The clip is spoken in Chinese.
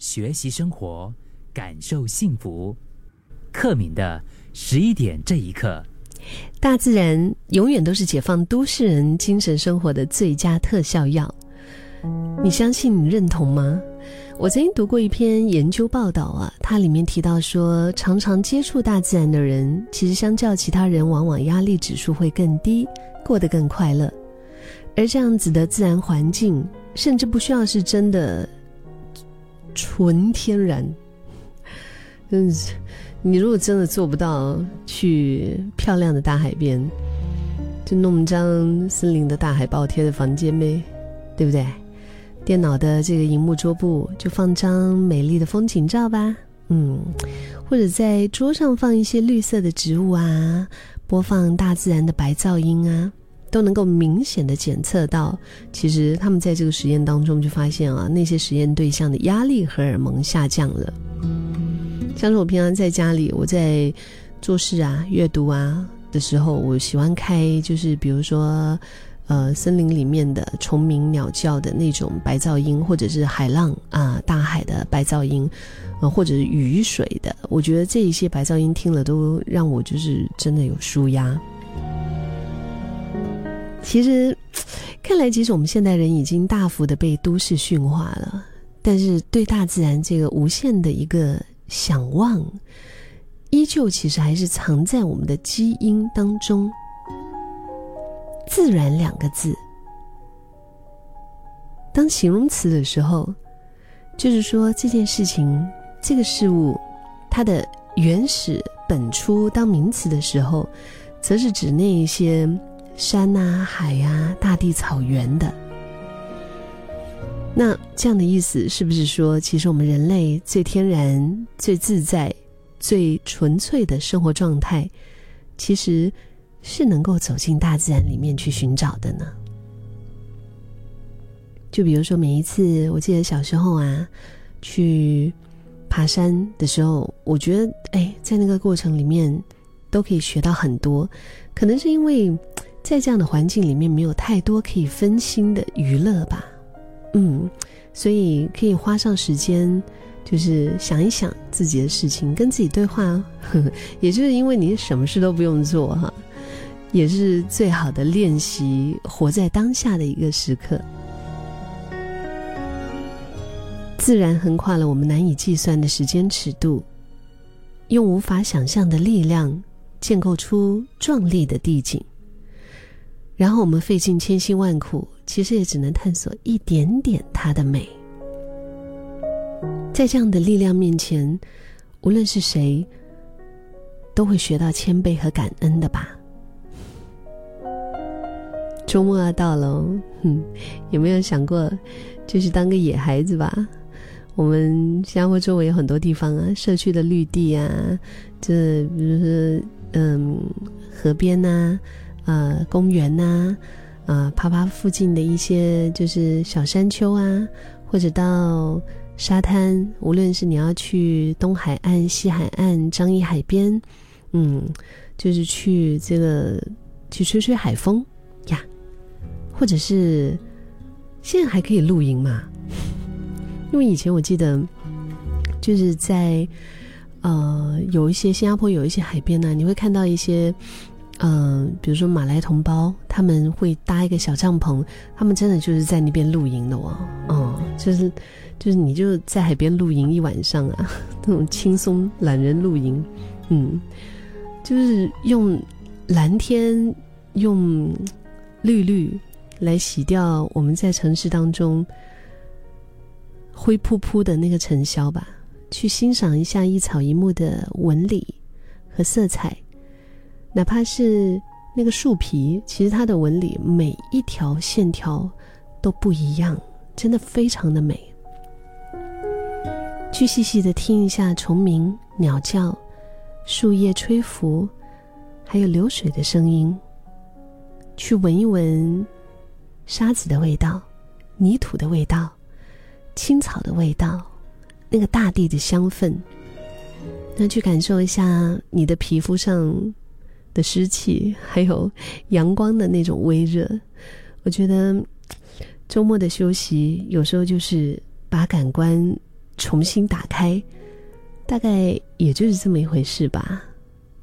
学习生活，感受幸福。克敏的十一点这一刻，大自然永远都是解放都市人精神生活的最佳特效药。你相信？你认同吗？我曾经读过一篇研究报道啊，它里面提到说，常常接触大自然的人，其实相较其他人，往往压力指数会更低，过得更快乐。而这样子的自然环境，甚至不需要是真的纯天然。嗯，你如果真的做不到去漂亮的大海边，就弄张森林的大海报贴在房间呗，对不对？电脑的这个荧幕桌布就放张美丽的风景照吧，嗯，或者在桌上放一些绿色的植物啊，播放大自然的白噪音啊，都能够明显的检测到，其实他们在这个实验当中就发现啊，那些实验对象的压力荷尔蒙下降了。像是我平常在家里，我在做事啊、阅读啊的时候，我喜欢开，就是比如说。呃，森林里面的虫鸣鸟叫的那种白噪音，或者是海浪啊、大海的白噪音，呃，或者是雨水的，我觉得这一些白噪音听了都让我就是真的有舒压。其实，看来其实我们现代人已经大幅的被都市驯化了，但是对大自然这个无限的一个想望，依旧其实还是藏在我们的基因当中。自然两个字，当形容词的时候，就是说这件事情、这个事物，它的原始本初；当名词的时候，则是指那一些山啊、海啊、大地、草原的。那这样的意思是不是说，其实我们人类最天然、最自在、最纯粹的生活状态，其实？是能够走进大自然里面去寻找的呢。就比如说，每一次我记得小时候啊，去爬山的时候，我觉得哎，在那个过程里面都可以学到很多。可能是因为在这样的环境里面没有太多可以分心的娱乐吧，嗯，所以可以花上时间，就是想一想自己的事情，跟自己对话呵呵。也就是因为你什么事都不用做哈。也是最好的练习，活在当下的一个时刻。自然横跨了我们难以计算的时间尺度，用无法想象的力量建构出壮丽的地景。然后我们费尽千辛万苦，其实也只能探索一点点它的美。在这样的力量面前，无论是谁，都会学到谦卑和感恩的吧。周末要到了，哼，有没有想过，就是当个野孩子吧？我们新加坡周围有很多地方啊，社区的绿地啊，这比如说，嗯，河边呐，呃，公园呐，啊，爬爬附近的一些就是小山丘啊，或者到沙滩，无论是你要去东海岸、西海岸、张掖海边，嗯，就是去这个去吹吹海风呀。或者是现在还可以露营嘛？因为以前我记得就是在呃有一些新加坡有一些海边呢，你会看到一些嗯，比如说马来同胞，他们会搭一个小帐篷，他们真的就是在那边露营的哦，嗯，就是就是你就在海边露营一晚上啊，那种轻松懒人露营，嗯，就是用蓝天用绿绿。来洗掉我们在城市当中灰扑扑的那个尘嚣吧，去欣赏一下一草一木的纹理和色彩，哪怕是那个树皮，其实它的纹理每一条线条都不一样，真的非常的美。去细细的听一下虫鸣、鸟叫、树叶吹拂，还有流水的声音，去闻一闻。沙子的味道，泥土的味道，青草的味道，那个大地的香氛。那去感受一下你的皮肤上的湿气，还有阳光的那种微热。我觉得周末的休息有时候就是把感官重新打开，大概也就是这么一回事吧。